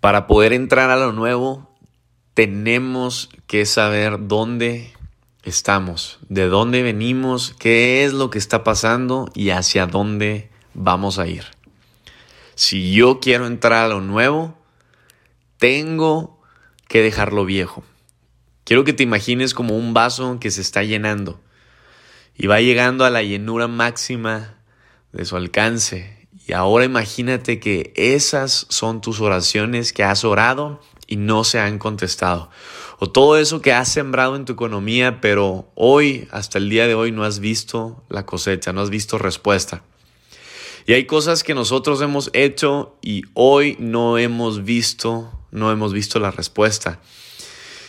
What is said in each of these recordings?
Para poder entrar a lo nuevo, tenemos que saber dónde estamos, de dónde venimos, qué es lo que está pasando y hacia dónde vamos a ir. Si yo quiero entrar a lo nuevo, tengo que dejar lo viejo. Quiero que te imagines como un vaso que se está llenando y va llegando a la llenura máxima de su alcance y ahora imagínate que esas son tus oraciones que has orado y no se han contestado. O todo eso que has sembrado en tu economía, pero hoy, hasta el día de hoy, no has visto la cosecha, no has visto respuesta. Y hay cosas que nosotros hemos hecho y hoy no hemos visto, no hemos visto la respuesta.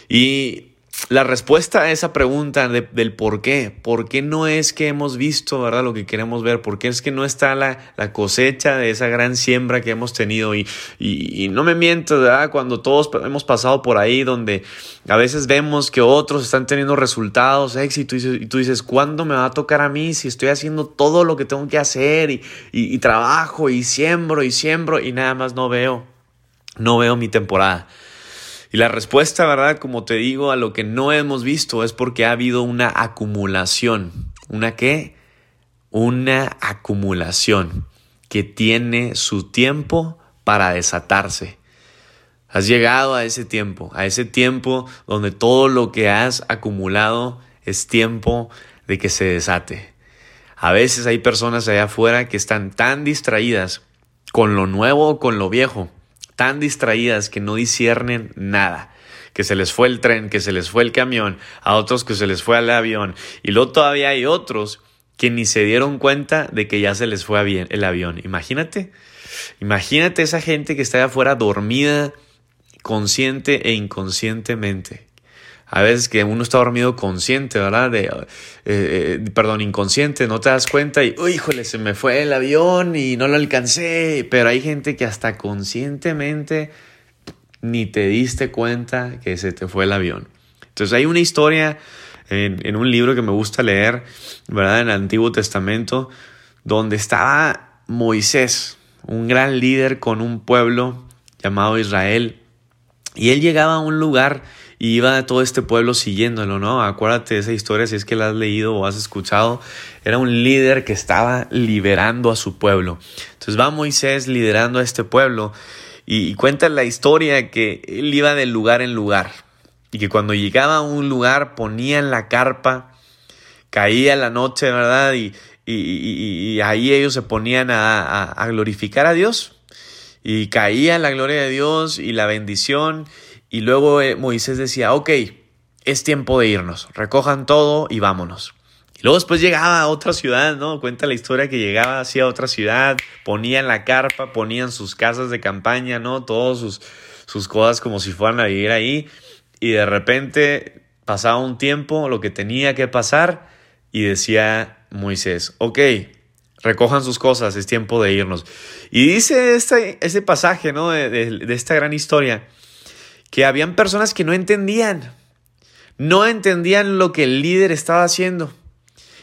Y la respuesta a esa pregunta del por qué, por qué no es que hemos visto, ¿verdad? Lo que queremos ver, por qué es que no está la, cosecha de esa gran siembra que hemos tenido. Y, y, no me miento, ¿verdad? Cuando todos hemos pasado por ahí, donde a veces vemos que otros están teniendo resultados, éxito, y, tú dices, ¿cuándo me va a tocar a mí si estoy haciendo todo lo que tengo que hacer y, y trabajo y siembro y siembro y nada más no veo, no veo mi temporada? Y la respuesta, ¿verdad? Como te digo, a lo que no hemos visto es porque ha habido una acumulación. ¿Una qué? Una acumulación que tiene su tiempo para desatarse. Has llegado a ese tiempo, a ese tiempo donde todo lo que has acumulado es tiempo de que se desate. A veces hay personas allá afuera que están tan distraídas con lo nuevo o con lo viejo tan distraídas que no disciernen nada. Que se les fue el tren, que se les fue el camión, a otros que se les fue el avión. Y luego todavía hay otros que ni se dieron cuenta de que ya se les fue el avión. Imagínate, imagínate esa gente que está allá afuera dormida, consciente e inconscientemente a veces que uno está dormido consciente, ¿verdad? De, eh, eh, perdón, inconsciente, no te das cuenta y, híjole, se me fue el avión y no lo alcancé. Pero hay gente que hasta conscientemente ni te diste cuenta que se te fue el avión. Entonces hay una historia en, en un libro que me gusta leer, ¿verdad? En el Antiguo Testamento, donde estaba Moisés, un gran líder con un pueblo llamado Israel. Y él llegaba a un lugar y iba todo este pueblo siguiéndolo, ¿no? Acuérdate de esa historia si es que la has leído o has escuchado. Era un líder que estaba liberando a su pueblo. Entonces va Moisés liderando a este pueblo y, cuenta la historia que él iba de lugar en lugar y que cuando llegaba a un lugar ponían la carpa, caía la noche, ¿verdad? Y, y, ahí ellos se ponían a glorificar a Dios y caía la gloria de Dios y la bendición y luego eh, Moisés decía, ok, es tiempo de irnos, recojan todo y vámonos. Y luego después llegaba a otra ciudad, ¿no? Cuenta la historia que llegaba así a otra ciudad, ponían la carpa, ponían sus casas de campaña, ¿no? Todas sus, sus cosas como si fueran a vivir ahí. Y de repente pasaba un tiempo, lo que tenía que pasar, y decía Moisés, ok, recojan sus cosas, es tiempo de irnos. Y dice este, este pasaje, ¿no? De, de esta gran historia que habían personas que no entendían, no entendían lo que el líder estaba haciendo.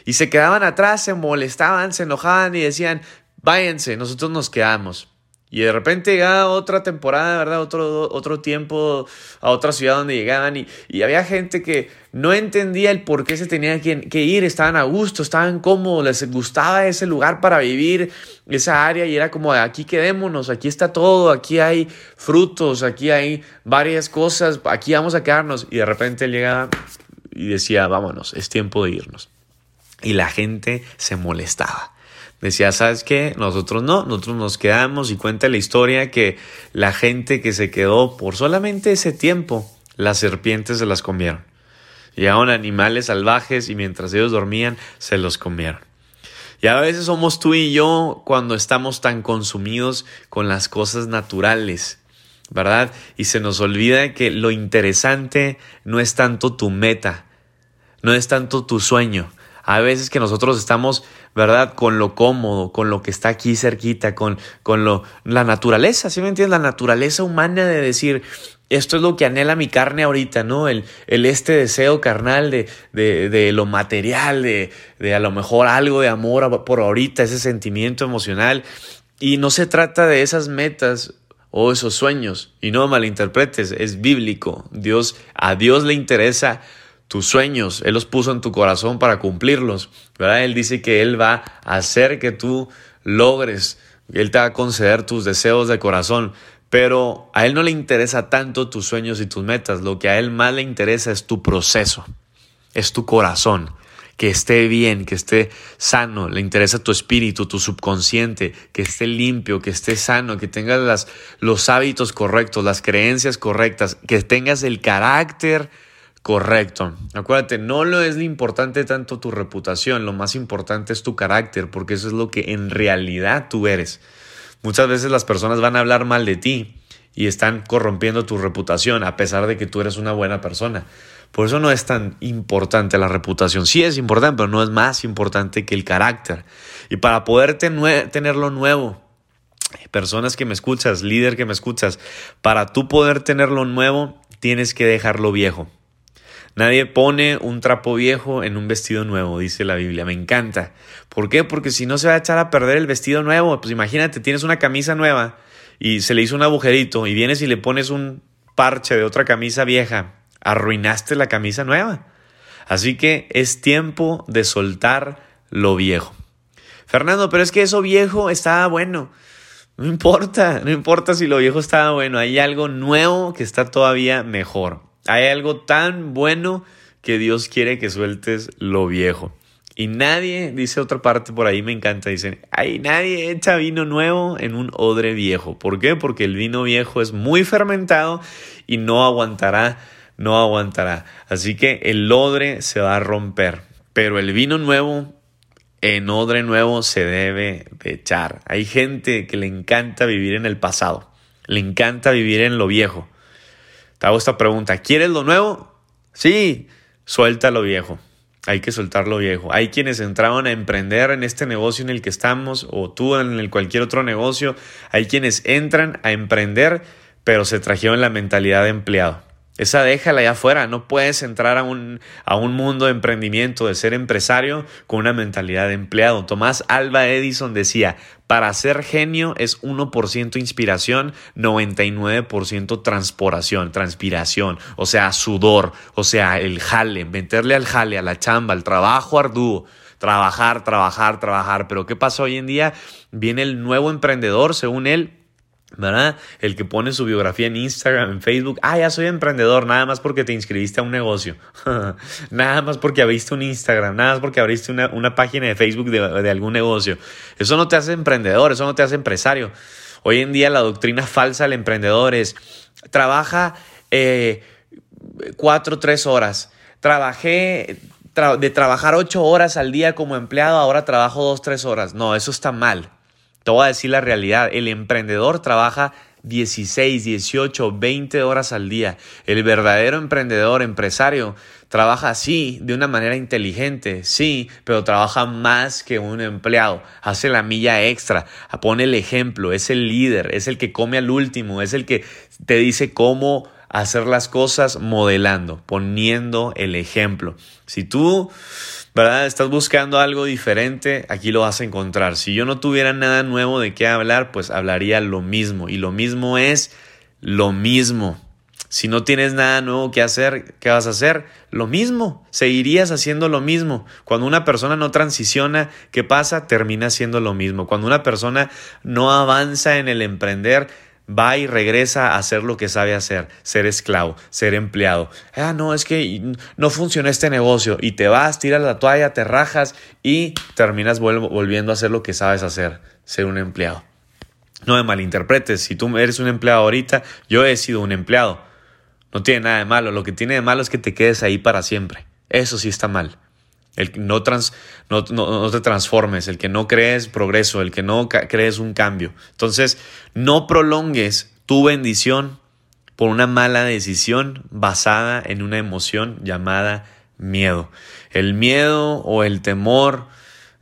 Y se quedaban atrás, se molestaban, se enojaban y decían, váyanse, nosotros nos quedamos. Y de repente llegaba otra temporada, ¿verdad? Otro, otro tiempo a otra ciudad donde llegaban y, y había gente que no entendía el por qué se tenía que, que, ir, estaban a gusto, estaban cómodos, les gustaba ese lugar para vivir, esa área y era como aquí quedémonos, aquí está todo, aquí hay frutos, aquí hay varias cosas, aquí vamos a quedarnos. Y de repente llegaba y decía, vámonos, es tiempo de irnos. Y la gente se molestaba. Decía, ¿sabes qué? Nosotros no, nosotros nos quedamos y cuenta la historia que la gente que se quedó por solamente ese tiempo, las serpientes se las comieron. Llegaron animales salvajes y mientras ellos dormían, se los comieron. Y a veces somos tú y yo cuando estamos tan consumidos con las cosas naturales, ¿verdad? Y se nos olvida que lo interesante no es tanto tu meta, no es tanto tu sueño, a veces que nosotros estamos, ¿verdad? Con lo cómodo, con lo que está aquí cerquita, con, con lo, la naturaleza, ¿sí me entiendes? La naturaleza humana de decir, esto es lo que anhela mi carne ahorita, ¿no? El, el este deseo carnal de, de, de lo material, de, de a lo mejor algo de amor por ahorita, ese sentimiento emocional. Y no se trata de esas metas o esos sueños. Y no malinterpretes, es bíblico. Dios, a Dios le interesa tus sueños, Él los puso en tu corazón para cumplirlos, ¿verdad? Él dice que Él va a hacer que tú logres, Él te va a conceder tus deseos de corazón, pero a Él no le interesa tanto tus sueños y tus metas, lo que a Él más le interesa es tu proceso, es tu corazón que esté bien, que esté sano, le interesa tu espíritu, tu subconsciente, que esté limpio, que esté sano, que tengas las, los hábitos correctos, las creencias correctas, que tengas el carácter correcto. Acuérdate, no lo es lo importante tanto tu reputación, lo más importante es tu carácter, porque eso es lo que en realidad tú eres. Muchas veces las personas van a hablar mal de ti y están corrompiendo tu reputación a pesar de que tú eres una buena persona. Por eso no es tan importante la reputación. Sí es importante, pero no es más importante que el carácter. Y para poder tener lo nuevo, personas que me escuchas, líder que me escuchas, para tú poder tener lo nuevo, tienes que dejar lo viejo. Nadie pone un trapo viejo en un vestido nuevo, dice la Biblia. Me encanta. ¿Por qué? Porque si no se va a echar a perder el vestido nuevo. Pues imagínate, tienes una camisa nueva y se le hizo un agujerito y vienes y le pones un parche de otra camisa vieja arruinaste la camisa nueva. Así que es tiempo de soltar lo viejo. Fernando, pero es que eso viejo estaba bueno. No importa, no importa si lo viejo estaba bueno, hay algo nuevo que está todavía mejor. Hay algo tan bueno que Dios quiere que sueltes lo viejo. Y nadie, dice otra parte por ahí, me encanta, dicen, ay, nadie echa vino nuevo en un odre viejo. ¿Por qué? Porque el vino viejo es muy fermentado y no aguantará no aguantará. Así que el odre se va a romper, pero el vino nuevo en odre nuevo se debe de echar. Hay gente que le encanta vivir en el pasado, le encanta vivir en lo viejo. Te hago esta pregunta, ¿quieres lo nuevo? Sí, suelta lo viejo. Hay que soltar lo viejo. Hay quienes entraron a emprender en este negocio en el que estamos o tú en el cualquier otro negocio. Hay quienes entran a emprender pero se trajeron la mentalidad de empleado. Esa déjala allá afuera. No puedes entrar a un, a un mundo de emprendimiento, de ser empresario, con una mentalidad de empleado. Tomás Alba Edison decía, para ser genio es 1% inspiración, 99% transpiración, transpiración, o sea, sudor, o sea, el jale, meterle al jale, a la chamba, al trabajo arduo trabajar, trabajar, trabajar. Pero ¿qué pasa hoy en día? Viene el nuevo emprendedor, según él, ¿verdad? El que pone su biografía en Instagram, en Facebook, ah, ya soy emprendedor, nada más porque te inscribiste a un negocio, nada más porque abriste un Instagram, nada más porque abriste una, página de Facebook de, algún negocio. Eso no te hace emprendedor, eso no te hace empresario. Hoy en día la doctrina falsa del emprendedor es, trabaja eh, cuatro, tres horas, trabajé de trabajar ocho horas al día como empleado, ahora trabajo dos, tres horas. No, eso está mal. Te voy a decir la realidad, el emprendedor trabaja 16, 18, 20 horas al día. El verdadero emprendedor, empresario, trabaja así, de una manera inteligente, sí, pero trabaja más que un empleado. Hace la milla extra, pone el ejemplo, es el líder, es el que come al último, es el que te dice cómo hacer las cosas modelando, poniendo el ejemplo. Si tú ¿verdad? Estás buscando algo diferente, aquí lo vas a encontrar. Si yo no tuviera nada nuevo de qué hablar, pues hablaría lo mismo. Y lo mismo es lo mismo. Si no tienes nada nuevo que hacer, ¿qué vas a hacer? Lo mismo, seguirías haciendo lo mismo. Cuando una persona no transiciona, ¿qué pasa? Termina haciendo lo mismo. Cuando una persona no avanza en el emprender, va y regresa a hacer lo que sabe hacer, ser esclavo, ser empleado. Ah, no, es que no funciona este negocio y te vas, tiras la toalla, te rajas y terminas volviendo a hacer lo que sabes hacer, ser un empleado. No me malinterpretes, si tú eres un empleado ahorita, yo he sido un empleado. No tiene nada de malo, lo que tiene de malo es que te quedes ahí para siempre. Eso sí está mal el que no, trans, no, no, te transformes, el que no crees progreso, el que no crees un cambio. Entonces, no prolongues tu bendición por una mala decisión basada en una emoción llamada miedo. El miedo o el temor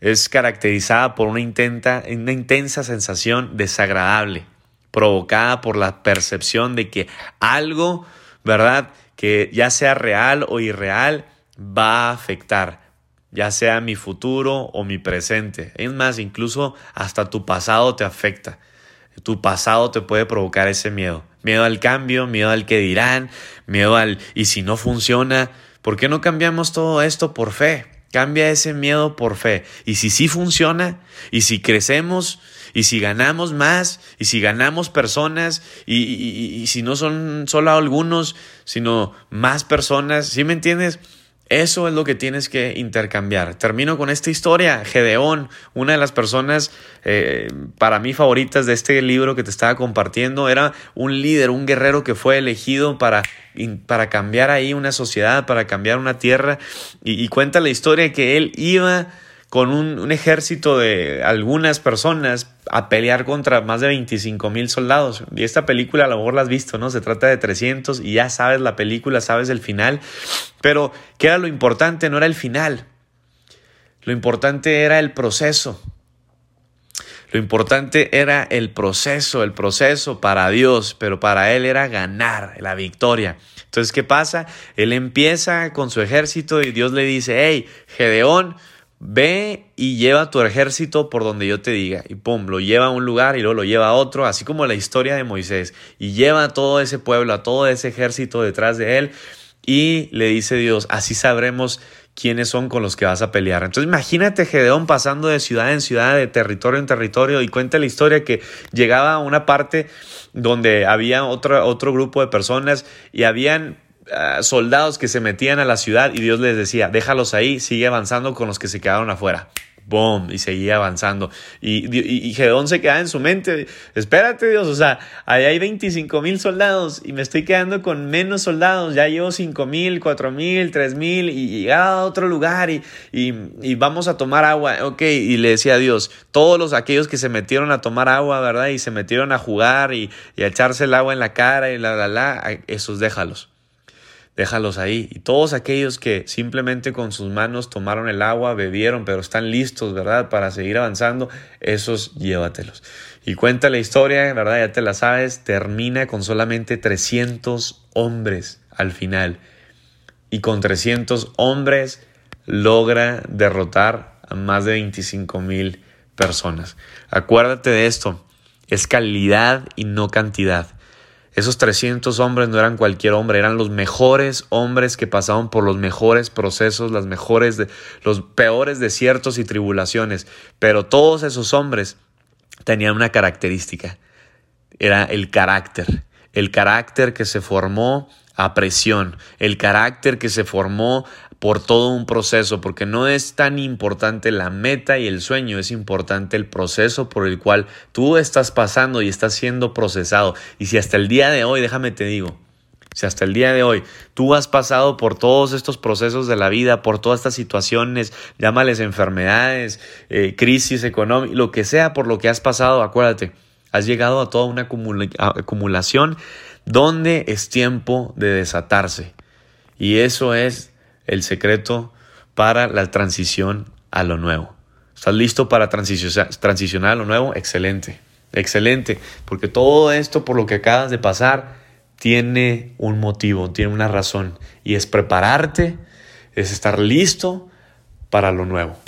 es caracterizada por una, intenta, una intensa sensación desagradable, provocada por la percepción de que algo, ¿verdad? Que ya sea real o irreal, va a afectar ya sea mi futuro o mi presente. Es más, incluso hasta tu pasado te afecta. Tu pasado te puede provocar ese miedo. Miedo al cambio, miedo al que dirán, miedo al y si no funciona. ¿Por qué no cambiamos todo esto por fe? Cambia ese miedo por fe. Y si sí funciona, y si crecemos, y si ganamos más, y si ganamos personas, y, y si no son solo algunos, sino más personas, ¿sí me entiendes? Eso es lo que tienes que intercambiar. Termino con esta historia. Gedeón, una de las personas eh, para mí favoritas de este libro que te estaba compartiendo, era un líder, un guerrero que fue elegido para, para cambiar ahí una sociedad, para cambiar una tierra. Y, y cuenta la historia que él iba con un, ejército de algunas personas a pelear contra más de 25 mil soldados. Y esta película a lo mejor la has visto, ¿no? Se trata de 300 y ya sabes la película, sabes el final. Pero, ¿qué era lo importante? No era el final. Lo importante era el proceso. Lo importante era el proceso, el proceso para Dios, pero para Él era ganar la victoria. Entonces, ¿qué pasa? Él empieza con su ejército y Dios le dice, hey, Gedeón, Ve y lleva tu ejército por donde yo te diga. Y pum, lo lleva a un lugar y luego lo lleva a otro, así como la historia de Moisés. Y lleva a todo ese pueblo, a todo ese ejército detrás de él. Y le dice Dios, así sabremos quiénes son con los que vas a pelear. Entonces imagínate Gedeón pasando de ciudad en ciudad, de territorio en territorio, y cuenta la historia que llegaba a una parte donde había otro, otro grupo de personas y habían Ah, soldados que se metían a la ciudad y Dios les decía, déjalos ahí, sigue avanzando con los que se quedaron afuera. ¡Boom! Y seguía avanzando. Y, y, se queda en su mente. Espérate, Dios, o sea, ahí hay 25 mil soldados y me estoy quedando con menos soldados. Ya llevo 5 mil, 4 mil, 3 mil y a otro lugar y, y, vamos a tomar agua. Ok, y le decía a Dios, todos los aquellos que se metieron a tomar agua, ¿verdad? Y se metieron a jugar y, y a echarse el agua en la cara y la, la, la, esos déjalos déjalos ahí. Y todos aquellos que simplemente con sus manos tomaron el agua, bebieron, pero están listos, ¿verdad? Para seguir avanzando, esos llévatelos. Y cuenta la historia, ¿verdad? Ya te la sabes, termina con solamente 300 hombres al final. Y con 300 hombres logra derrotar a más de 25 mil personas. Acuérdate de esto, es calidad y no cantidad. Esos 300 hombres no eran cualquier hombre, eran los mejores hombres que pasaban por los mejores procesos, las mejores, los peores desiertos y tribulaciones. Pero todos esos hombres tenían una característica, era el carácter, el carácter que se formó a presión, el carácter que se formó por todo un proceso, porque no es tan importante la meta y el sueño, es importante el proceso por el cual tú estás pasando y estás siendo procesado. Y si hasta el día de hoy, déjame te digo, si hasta el día de hoy tú has pasado por todos estos procesos de la vida, por todas estas situaciones, llámales enfermedades, eh, crisis económica, lo que sea por lo que has pasado, acuérdate, has llegado a toda una acumulación donde es tiempo de desatarse. Y eso es el secreto para la transición a lo nuevo. ¿Estás listo para transicionar a lo nuevo? Excelente, excelente, porque todo esto por lo que acabas de pasar tiene un motivo, tiene una razón, y es prepararte, es estar listo para lo nuevo.